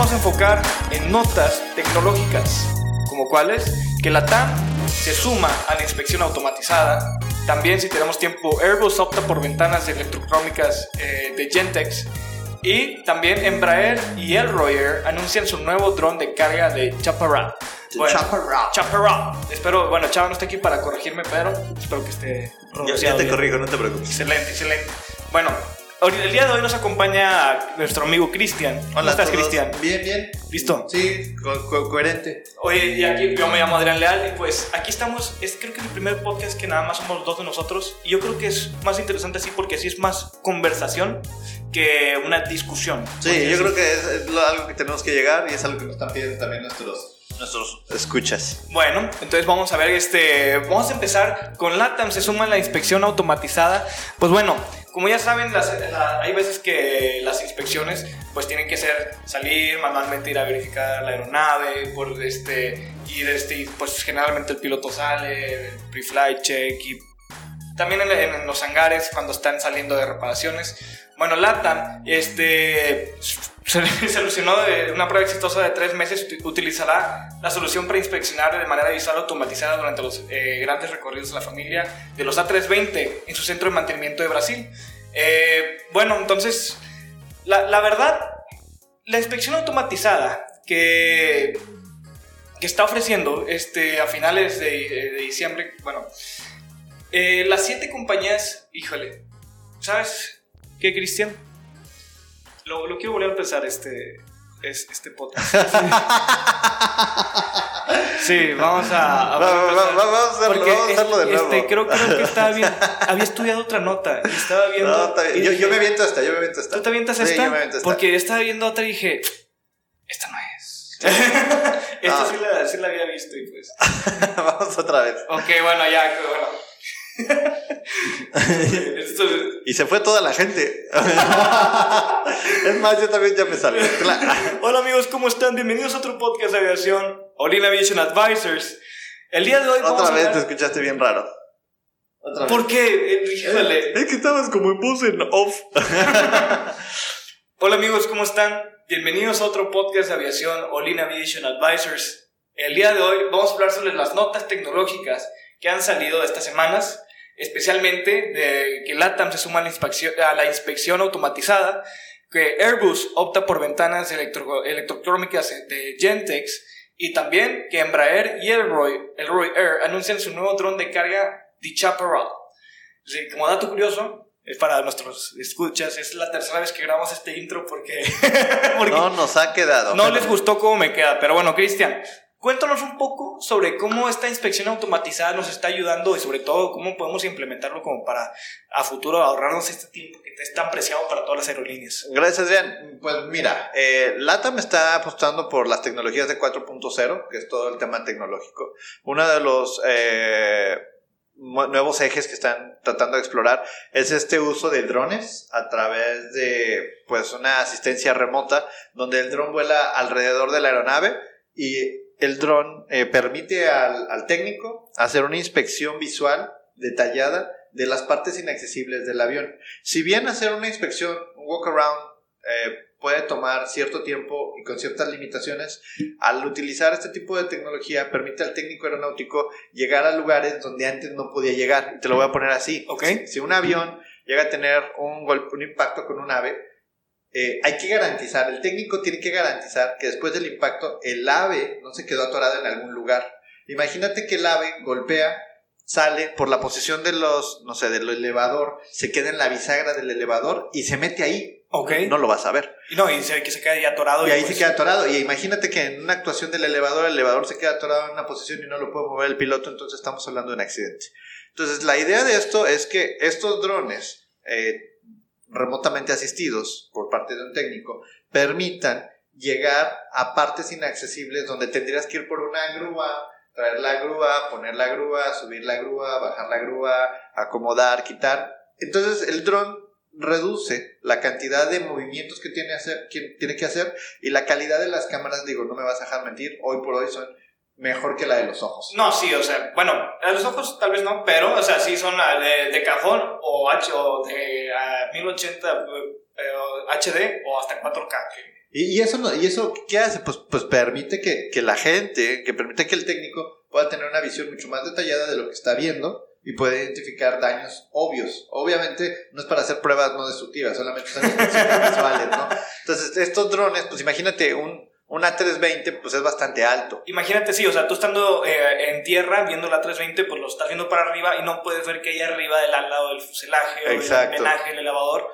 Vamos a enfocar en notas tecnológicas, como cuáles que la TAM se suma a la inspección automatizada. También, si tenemos tiempo, Airbus opta por ventanas electrocrómicas eh, de Gentex. Y también Embraer y Elroy Air anuncian su nuevo dron de carga de Chaparral. Chaparral. Chaparral. Espero, bueno, Chava no está aquí para corregirme, pero espero que esté Ya, ya te bien. corrijo, no te preocupes. Excelente, excelente. Bueno, el día de hoy nos acompaña nuestro amigo Cristian. ¿Cómo Hola a estás. Cristian? Bien, bien. ¿Listo? Sí, co- co- coherente. Oye, y aquí yo me llamo Adrián Leal y pues aquí estamos, es creo que el primer podcast que nada más somos dos de nosotros y yo creo que es más interesante así porque así es más conversación que una discusión. Sí, yo creo que es, es lo- algo que tenemos que llegar y es algo que nos están pidiendo también nuestros, nuestros escuchas. Bueno, entonces vamos a ver, este, vamos a empezar con LATAM, se suma la inspección automatizada. Pues bueno, como ya saben, hay veces que las inspecciones pues tienen que ser salir manualmente, ir a verificar la aeronave, por este, ir, este, pues generalmente el piloto sale, pre-flight check y también en los hangares cuando están saliendo de reparaciones. Bueno, LATAM este, solucionó de una prueba exitosa de tres meses. uti- Utilizará la solución para inspeccionar de manera visual automatizada durante los eh, grandes recorridos de la familia de los A320 en su centro de mantenimiento de Brasil. Eh, bueno, entonces, la, verdad, la inspección automatizada que, que está ofreciendo este, a finales de, de diciembre, bueno, eh, las siete compañías, híjole, ¿sabes qué, Cristian? Lo, lo quiero volver a empezar este, es- este podcast. Sí, vamos a, a Va- va- empezar. va- vamos a hacerlo, vamos a hacerlo de nuevo. Este, creo, creo que estaba bien. Había estudiado otra nota y estaba viendo. No, está bien. y Yo, dije, yo me aviento esta, yo me aviento esta. ¿Tú te avientas Sí, esta? yo me aviento esta. Porque estaba viendo otra y dije, esta no es. esta No. sí, la, sí la había visto y pues. Vamos otra vez. Ok, bueno, ya, que bueno. Y se fue toda la gente. es más, yo también ya me salí. Hola amigos, ¿cómo están? Bienvenidos a otro podcast de aviación, Olin Aviation Advisors. El día de hoy vamos Otra a vez te hablar... escuchaste bien raro. Otra vez. ¿Por qué? Híjole. Es que estabas como en voz en off. Hola amigos, ¿cómo están? Bienvenidos a otro podcast de aviación, Olin Aviation Advisors. El día de hoy vamos a hablar sobre las notas tecnológicas que han salido estas semanas, especialmente de que LATAM se suma a la inspección, a la inspección automatizada, que Airbus opta por ventanas electro, electrocrómicas de Gentex y también que Embraer y Elroy, Elroy Air anuncian su nuevo dron de carga de Chaparral. Como dato curioso, es para nuestros escuchas, es la tercera vez que grabamos este intro porque, porque No nos ha quedado. no les gustó cómo me queda. Pero bueno, Cristian, cuéntanos un poco sobre cómo esta inspección automatizada nos está ayudando y sobre todo cómo podemos implementarlo como para a futuro ahorrarnos este tiempo que es tan preciado para todas las aerolíneas. Gracias, Adrián. Pues mira, eh, LATAM está apostando por las tecnologías de 4.0, que es todo el tema tecnológico. Uno de los eh, nuevos ejes que están tratando de explorar es este uso de drones a través de pues una asistencia remota, donde el dron vuela alrededor de la aeronave y el dron eh, permite al, al técnico hacer una inspección visual detallada de las partes inaccesibles del avión. Si bien hacer una inspección, un walk around, eh, puede tomar cierto tiempo y con ciertas limitaciones, al utilizar este tipo de tecnología permite al técnico aeronáutico llegar a lugares donde antes no podía llegar. Te lo voy a poner así. Ok. Si un avión llega a tener un golpe, un impacto con un ave, eh, hay que garantizar, el técnico tiene que garantizar que después del impacto el ave no se quedó atorado en algún lugar. Imagínate que el ave golpea, sale por la posición de los, no sé, del elevador, se queda en la bisagra del elevador y se mete ahí. Ok. No lo vas a ver. Y no, y se ve que se queda ahí atorado. Y ahí pues- se queda atorado. Y imagínate que en una actuación del elevador, el elevador se queda atorado en una posición y no lo puede mover el piloto, entonces estamos hablando de un accidente. Entonces, la idea de esto es que estos drones eh, remotamente asistidos por parte de un técnico permitan llegar a partes inaccesibles donde tendrías que ir por una grúa, traer la grúa, poner la grúa, subir la grúa, bajar la grúa, acomodar, quitar. Entonces, el dron reduce la cantidad de movimientos que tiene, que tiene que hacer y la calidad de las cámaras, digo, no me vas a dejar mentir, hoy por hoy son mejor que la de los ojos. No, sí, o sea, bueno, a los ojos tal vez no, pero, o sea, sí son ah, de, de cajón o H o de ah, 1080 eh, o HD o hasta 4K. que- Y, y eso, no- ¿Y eso qué hace? Pues, pues permite que, que la gente, que permite que el técnico pueda tener una visión mucho más detallada de lo que está viendo y puede identificar daños obvios. Obviamente no es para hacer pruebas no destructivas, solamente son visuales, ¿no? Entonces, estos drones, pues imagínate, un, un A320 pues es bastante alto. Imagínate, sí, o sea, tú estando eh, en tierra viendo la 320, pues lo estás viendo para arriba y no puedes ver que hay arriba del al lado del fuselaje o Exacto. del homenaje, el elevador.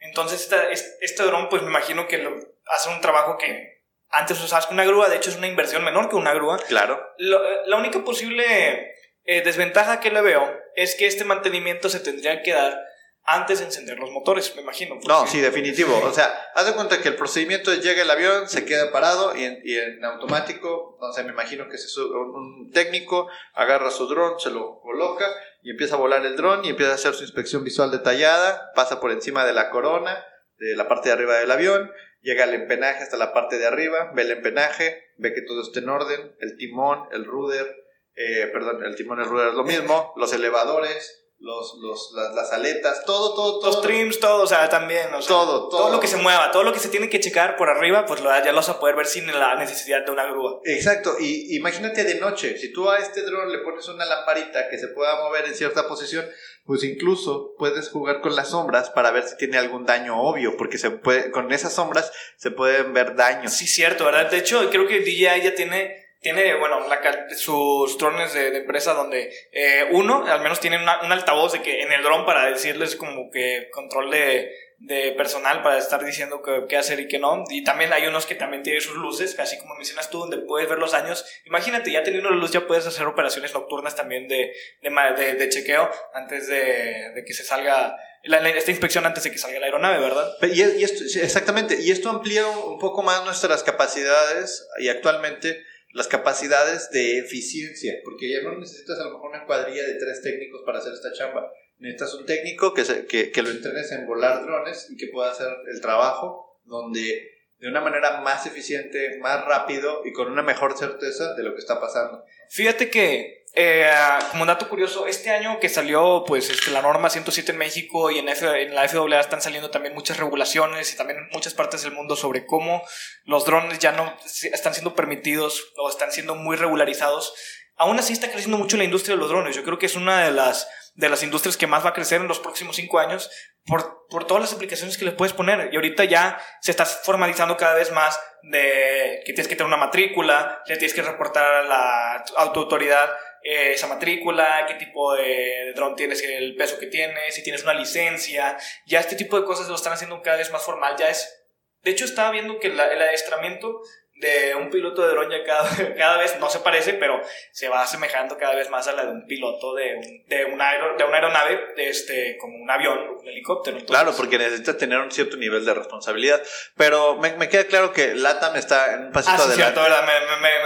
Entonces, esta- es- este dron, pues me imagino que lo- hace un trabajo que antes usabas con una grúa, de hecho es una inversión menor que una grúa. Claro. Lo- la única posible eh, desventaja que le veo es que este mantenimiento se tendría que dar antes de encender los motores, me imagino. No, sí, definitivo. O sea, haz de cuenta que el procedimiento es llega el avión, se queda parado y en, y en automático, no sé, me imagino que se sube un, técnico, agarra su dron, se lo coloca y empieza a volar el dron y empieza a hacer su inspección visual detallada, pasa por encima de la corona, de la parte de arriba del avión, llega al empenaje hasta la parte de arriba, ve el empenaje, ve que todo esté en orden, el timón, el rudder, eh, perdón, el timón y el rudder es lo mismo, los elevadores, los, los, las, las aletas, todo, todo, todo. Los trims, todo, o sea, también, o sea, Todo, todo. lo que se mueva, todo lo que se tiene que checar por arriba, pues lo, ya lo vas a poder ver sin la necesidad de una grúa. Exacto, y imagínate de noche, si tú a este dron le pones una lamparita que se pueda mover en cierta posición, pues incluso puedes jugar con las sombras para ver si tiene algún daño obvio, porque se puede, con esas sombras se pueden ver daños. Sí, cierto, ¿verdad? De hecho, creo que DJI ya tiene, tiene bueno, la sus drones de, de empresa donde eh, uno, al menos tiene una- un altavoz de que en el dron para decirles como que control de, de personal para estar diciendo qué hacer y qué no. Y también hay unos que también tienen sus luces, así como mencionas tú, donde puedes ver los daños. Imagínate, ya teniendo la luz ya puedes hacer operaciones nocturnas también de, de, de- chequeo antes de, que se salga, la- esta inspección antes de que salga la aeronave, ¿verdad? Y, y esto, exactamente, y esto amplía un poco más nuestras capacidades y actualmente las capacidades de eficiencia, porque ya no necesitas a lo mejor una cuadrilla de tres técnicos para hacer esta chamba. Necesitas un técnico que, se- que, que lo entrenes en volar drones y que pueda hacer el trabajo donde de una manera más eficiente, más rápido y con una mejor certeza de lo que está pasando. Fíjate que, eh, como dato curioso, este año que salió pues este, la norma 107 en México y en, F- en la FAA están saliendo también muchas regulaciones y también en muchas partes del mundo sobre cómo los drones ya no están siendo permitidos o están siendo muy regularizados. Aún así está creciendo mucho la industria de los drones. Yo creo que es una de las, de las industrias que más va a crecer en los próximos cinco años por, por todas las aplicaciones que le puedes poner. Y ahorita ya se está formalizando cada vez más de que tienes que tener una matrícula, le tienes que reportar a la autoridad eh, esa matrícula, qué tipo de dron tienes, el peso que tienes, si tienes una licencia. Ya este tipo de cosas lo están haciendo cada vez más formal. Ya es. De hecho, estaba viendo que el adiestramiento de un piloto de dron ya cada, cada vez no se parece, pero se va asemejando cada vez más a la de un piloto de, un- de, una, aero- de una aeronave, este, como un avión un helicóptero. Entonces, Claro, porque necesitas tener un cierto nivel de responsabilidad, pero me, me queda claro que LATAM está en un pasito Ah, sí, adelante.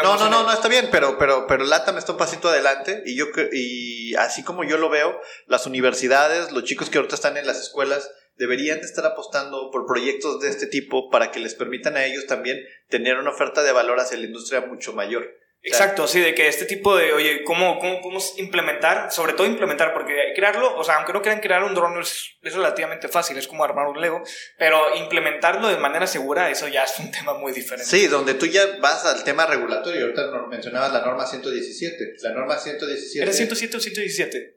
No, no, no, no está bien, pero, pero, pero LATAM está un pasito adelante y yo y así como yo lo veo, las universidades, los chicos que ahorita están en las escuelas deberían de estar apostando por proyectos de este tipo para que les permitan a ellos también tener una oferta de valor hacia la industria mucho mayor. Exacto, sí, de que este tipo de, oye, ¿cómo, cómo podemos implementar? Sobre todo implementar, porque crearlo, o sea, aunque no quieran crear un dron es, es relativamente fácil, es como armar un Lego, pero implementarlo de manera segura, eso ya es un tema muy diferente. Sí, donde tú ya vas al tema regulatorio. Ahorita mencionabas la norma 117. La norma 117. ¿Era 107 o 117?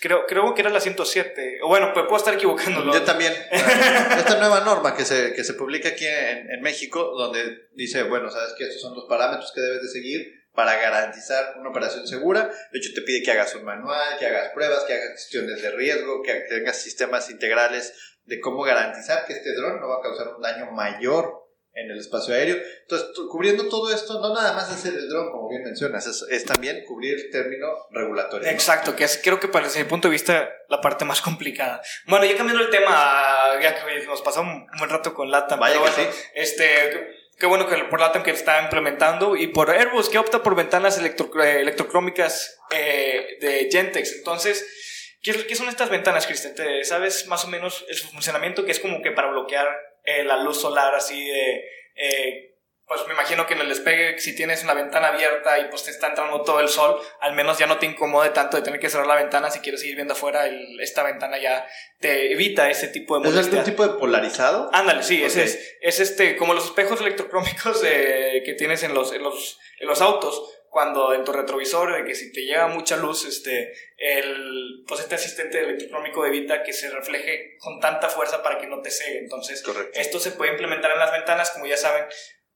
Creo, creo que era la 107. O bueno, pues puedo estar equivocándolo. Yo también. Esta nueva norma que se, que se publica aquí en, en México, donde dice, bueno, sabes que estos son los parámetros que debes de seguir para garantizar una operación segura. De hecho, te pide que hagas un manual, que hagas pruebas, que hagas gestiones de riesgo, que tengas sistemas integrales de cómo garantizar que este dron no va a causar un daño mayor en el espacio aéreo. Entonces, cubriendo todo esto, no nada más hacer el dron, como bien mencionas, es, también cubrir el término regulatorio. Exacto, que es creo que para desde mi punto de vista la parte más complicada. Bueno, ya cambiando el tema, ya que nos pasamos un buen rato con LATAM, Vaya pero que bueno, este, qué bueno que por LATAM que está implementando y por Airbus que opta por ventanas electro, eh, electrocrómicas eh, de Gentex. Entonces, ¿Qué, ¿Qué, son estas ventanas, Cristian? ¿Sabes más o menos el funcionamiento? Que es como que para bloquear eh, la luz solar así de... Eh, pues me imagino que en el despegue, si tienes una ventana abierta y pues te está entrando todo el sol, al menos ya no te incomode tanto de tener que cerrar la ventana si quieres seguir viendo afuera, esta ventana ya te evita ese tipo de molestia. ¿Es algún tipo de polarizado? Ándale, sí, ese es, es este, como los espejos electrocrómicos que tienes en los, en los, en los autos, cuando en tu retrovisor, de que si te llega mucha luz, este, el, pues este asistente electrocrómico evita que se refleje con tanta fuerza para que no te cegue. Entonces, esto se puede implementar en las ventanas, como ya saben.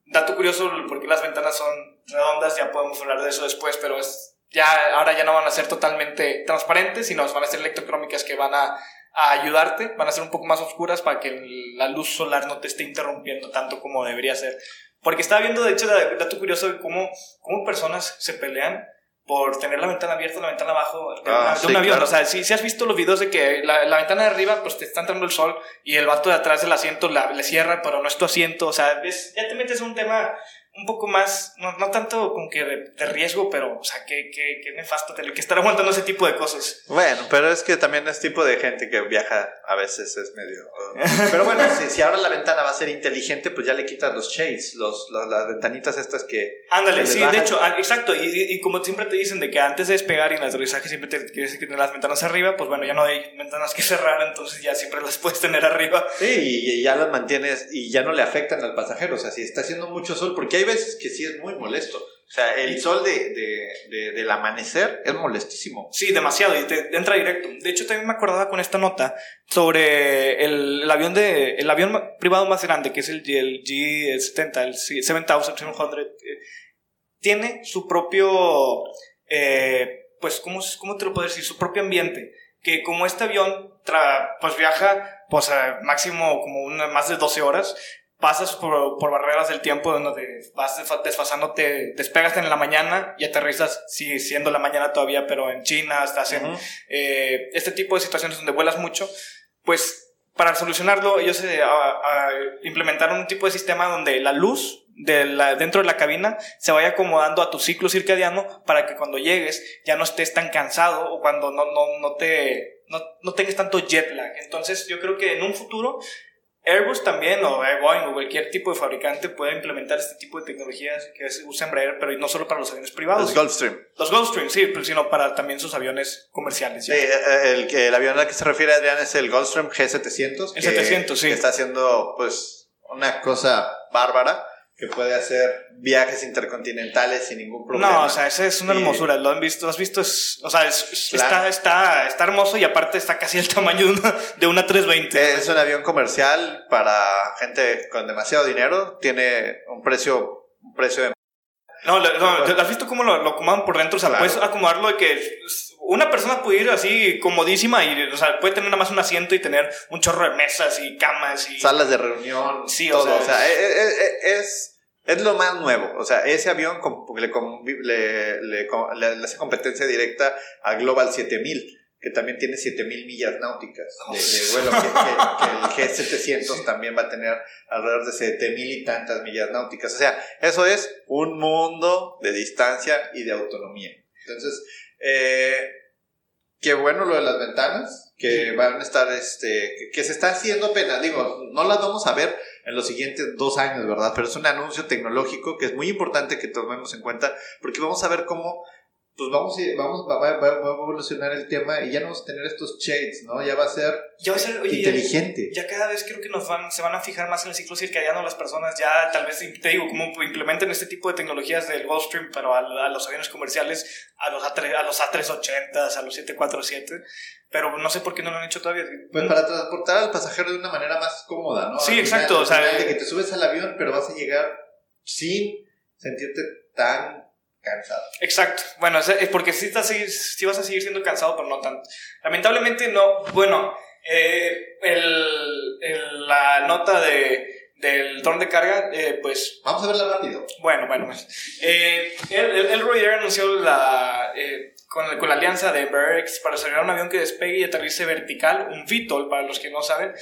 Dato curioso, porque las ventanas son redondas, ya podemos hablar de eso después, pero es, ya, ahora ya no van a ser totalmente transparentes, sino van a ser electrocrómicas que van a, a ayudarte, van a ser un poco más oscuras para que la luz solar no te esté interrumpiendo tanto como debería ser. Porque estaba viendo, de hecho, dato curioso de cómo, cómo personas se pelean por tener la ventana abierta la ventana abajo de, ah, un avión. O sea, si, si, has visto los videos de que la, la, ventana de arriba, pues te está entrando el sol y el vato de atrás del asiento la, le cierra, pero no es tu asiento. O sea, ya te metes en un tema un poco más, no, no tanto como que de, riesgo, pero, o sea, qué, qué, qué nefasto tener que estar aguantando ese tipo de cosas. Bueno, pero es que también es tipo de gente que viaja a veces es medio... pero bueno, si, si, ahora la ventana va a ser inteligente, pues ya le quitas los shades, los, las ventanitas estas que... Ándale, sí, de hecho, ah, exacto, y, y, como siempre te dicen de que antes de despegar y en el aterrizaje siempre te quieres que las ventanas arriba, pues bueno, ya no hay ventanas que cerrar, entonces ya siempre las puedes tener arriba. Sí, y, y ya las mantienes y ya no le afectan al pasajero, o sea, si está haciendo mucho sol, porque hay veces que sí es muy molesto. O sea, el sol de, de, del amanecer es molestísimo. Sí, demasiado, y te entra directo. De hecho, también me acordaba con esta nota sobre el, el avión de el avión privado más grande, que es el, el G70, el 7700. Eh, tiene su propio, eh, pues, ¿cómo, ¿cómo te lo puedo decir? Su propio ambiente. Que como este avión pues viaja pues máximo como una, más de 12 horas, pasas por, por, barreras del tiempo donde vas desfasándote, despegas en la mañana y aterrizas, siendo la mañana todavía, pero en China, estás en eh, este tipo de situaciones donde vuelas mucho, pues para solucionarlo ellos se implementaron un tipo de sistema donde la luz de la, dentro de la cabina se vaya acomodando a tu ciclo circadiano para que cuando llegues ya no estés tan cansado o cuando no, no, no te no, no tengas tanto jet lag. Entonces yo creo que en un futuro Airbus también, o Boeing, o cualquier tipo de fabricante puede implementar este tipo de tecnologías que usa Embraer, pero no solo para los aviones privados. Los Gulfstream. Los Gulfstream, sí, pero sino para también sus aviones comerciales. Sí, eh, el, el avión al que se refiere Adrián es el Gulfstream G700. El 700, sí. Que está haciendo, pues, una cosa bárbara que puede hacer viajes intercontinentales sin ningún problema. No, o sea, esa es una hermosura. Lo han visto, has visto, es, o sea, está, está, está hermoso y aparte está casi el tamaño de una, de una 320. Es un avión comercial para gente con demasiado dinero. Tiene un precio, un precio de no, no, ¿has visto cómo lo, lo acomodan por dentro? O sea, puedes acomodarlo de que una persona puede ir así comodísima y, o sea, puede tener nada más un asiento y tener un chorro de mesas y camas y... Salas de reunión. Sí, o sea... O sea, es, e, e, es, es, lo más nuevo. O sea, ese avión le, le, le, le hace competencia directa a Global 7000 que también tiene 7000 millas náuticas de, de vuelo, que, que, el G700 también va a tener alrededor de 7000 y tantas millas náuticas. O sea, eso es un mundo de distancia y de autonomía. Entonces, eh, qué bueno lo de las ventanas, que van a estar, este, que, se está haciendo apenas. Digo, no las vamos a ver en los siguientes dos años, ¿verdad? Pero es un anuncio tecnológico que es muy importante que tomemos en cuenta porque vamos a ver cómo pues vamos, a- vamos va, va- va- a evolucionar el tema y ya no vamos a tener estos shades, ¿no? Ya va a ser Ya va a ser, oye, ya- inteligente. Ya cada vez creo que nos van, se van a fijar más en el ciclo circadiano las personas, ya tal vez, te digo, como implementen este tipo de tecnologías del Gulfstream, pero a, a los aviones comerciales, a los, A3, a los A380, a los 747, pero no sé por qué no lo han hecho todavía. Pues para transportar al pasajero de una manera más cómoda, ¿no? Sí, Al final- exacto, o sea, de que te subes al avión, pero vas a llegar sin sentirte tan cansado. Exacto. Bueno, es, porque sí, estás, sí, vas a seguir siendo cansado, pero no tanto. Lamentablemente no. Bueno, eh, el, el- la nota de, del dron de carga, eh, pues Vamos a verla rápido. Bueno, bueno, pues. Eh, el, el, Air anunció la, con, con la alianza de Embraer para desarrollar un avión que despegue y aterrice vertical, un VTOL para los que no saben.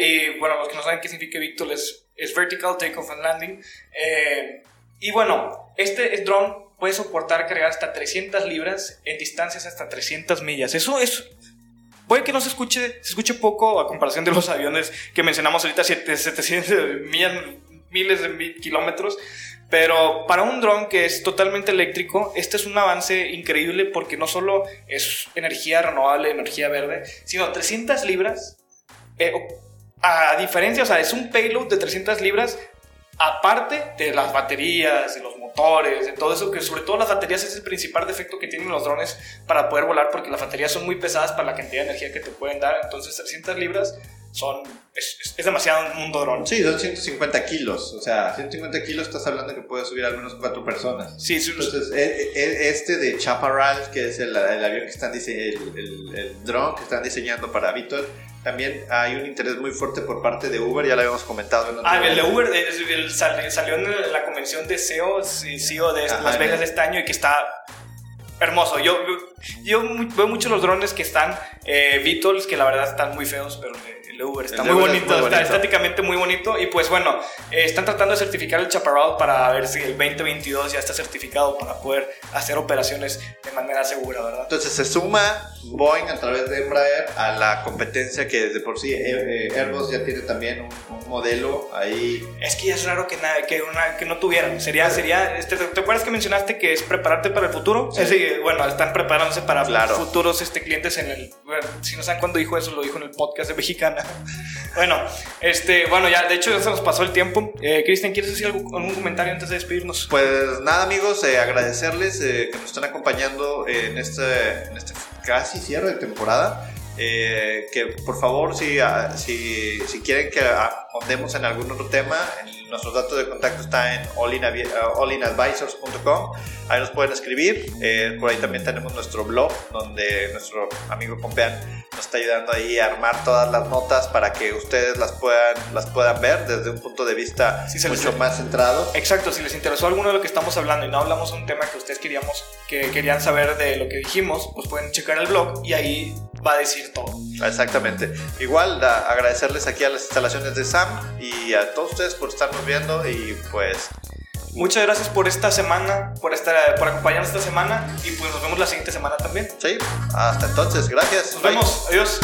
Y bueno, los que no saben qué significa VTOL es, es Vertical Takeoff and Landing. Y bueno, este drone puede soportar cargar hasta 300 libras en distancias hasta 300 millas. Eso es. Puede que no se escuche, se escuche poco a comparación de los aviones que mencionamos ahorita, siete- 700 millas, miles de kilómetros. Pero para un dron que es totalmente eléctrico, este es un avance increíble porque no solo es energía renovable, energía verde, sino 300 libras. eh, a diferencia, o sea, es un payload de 300 libras aparte de las baterías, de los motores, de todo eso, que sobre todo las baterías es el principal defecto que tienen los drones para poder volar, porque las baterías son muy pesadas para la cantidad de energía que te pueden dar. Entonces, 300 libras son, es, es- es demasiado un dron. Sí, son 150 kilos. O sea, 150 kilos estás hablando que puede subir al menos cuatro personas. Sí, sí, Entonces, e- e- este de Chaparral, que es el, el avión que están dise- el, el, el dron que están diseñando para Vitol, también hay un interés muy fuerte por parte de Uber, ya lo habíamos comentado. En otro Ah, el de. Uber es- el sal- salió en la convención de SEO, sí, CEO de Ajá, Las Vegas de este año y que está hermoso. Yo, yo, yo mu- veo muchos los drones que están eh, VTOLs que la verdad están muy feos, pero el de, el Uber está El muy Uber es bonito, muy está bonito. estéticamente muy bonito. Y pues bueno, eh, están tratando de certificar el Chaparral para ver si el 2022 ya está certificado para poder hacer operaciones de manera segura, ¿verdad? Entonces se suma Boeing a través de Embraer a la competencia que de por sí eh, eh, Airbus ya tiene también un, un modelo ahí. Es que ya es raro que, nada, que, una, que no tuvieran. Sería, sería, este, ¿te, acuerdas que mencionaste que es prepararte para el futuro? Sí. Ese, bueno, están preparándose para Claro. futuros este, clientes en el... bueno, si no saben cuándo dijo eso, lo dijo en el podcast de Mexicana. bueno, este, bueno, ya, de hecho ya se nos pasó el tiempo. Eh, Cristian, ¿quieres decir algo- algún comentario antes de despedirnos? Pues nada amigos, eh, agradecerles eh, que nos están acompañando en este, en este casi cierre de temporada. Eh, que por favor, si, ah, si, si quieren que ah, ahondemos en algún otro tema, en- nuestros datos de contacto está en allinavi- ah, allinadvisors.com. Ahí nos pueden escribir. Eh, por ahí también tenemos nuestro blog, donde nuestro amigo Compean nos está ayudando ahí a armar todas las notas para que ustedes las puedan, las puedan ver desde un punto de vista Sí, mucho más centrado. Exacto, si les interesó alguno de lo que estamos hablando y no hablamos de un tema que ustedes queríamos, que querían saber de lo que dijimos, pues pueden checar el blog y ahí va a decir todo. Exactamente. Igual da- agradecerles aquí a las instalaciones de Sam y a todos ustedes por estarnos viendo y pues Muchas gracias por esta semana, por, estar, por acompañarnos esta semana y pues nos vemos la siguiente semana también. sí, hasta entonces, gracias. Nos Bye. vemos, adiós.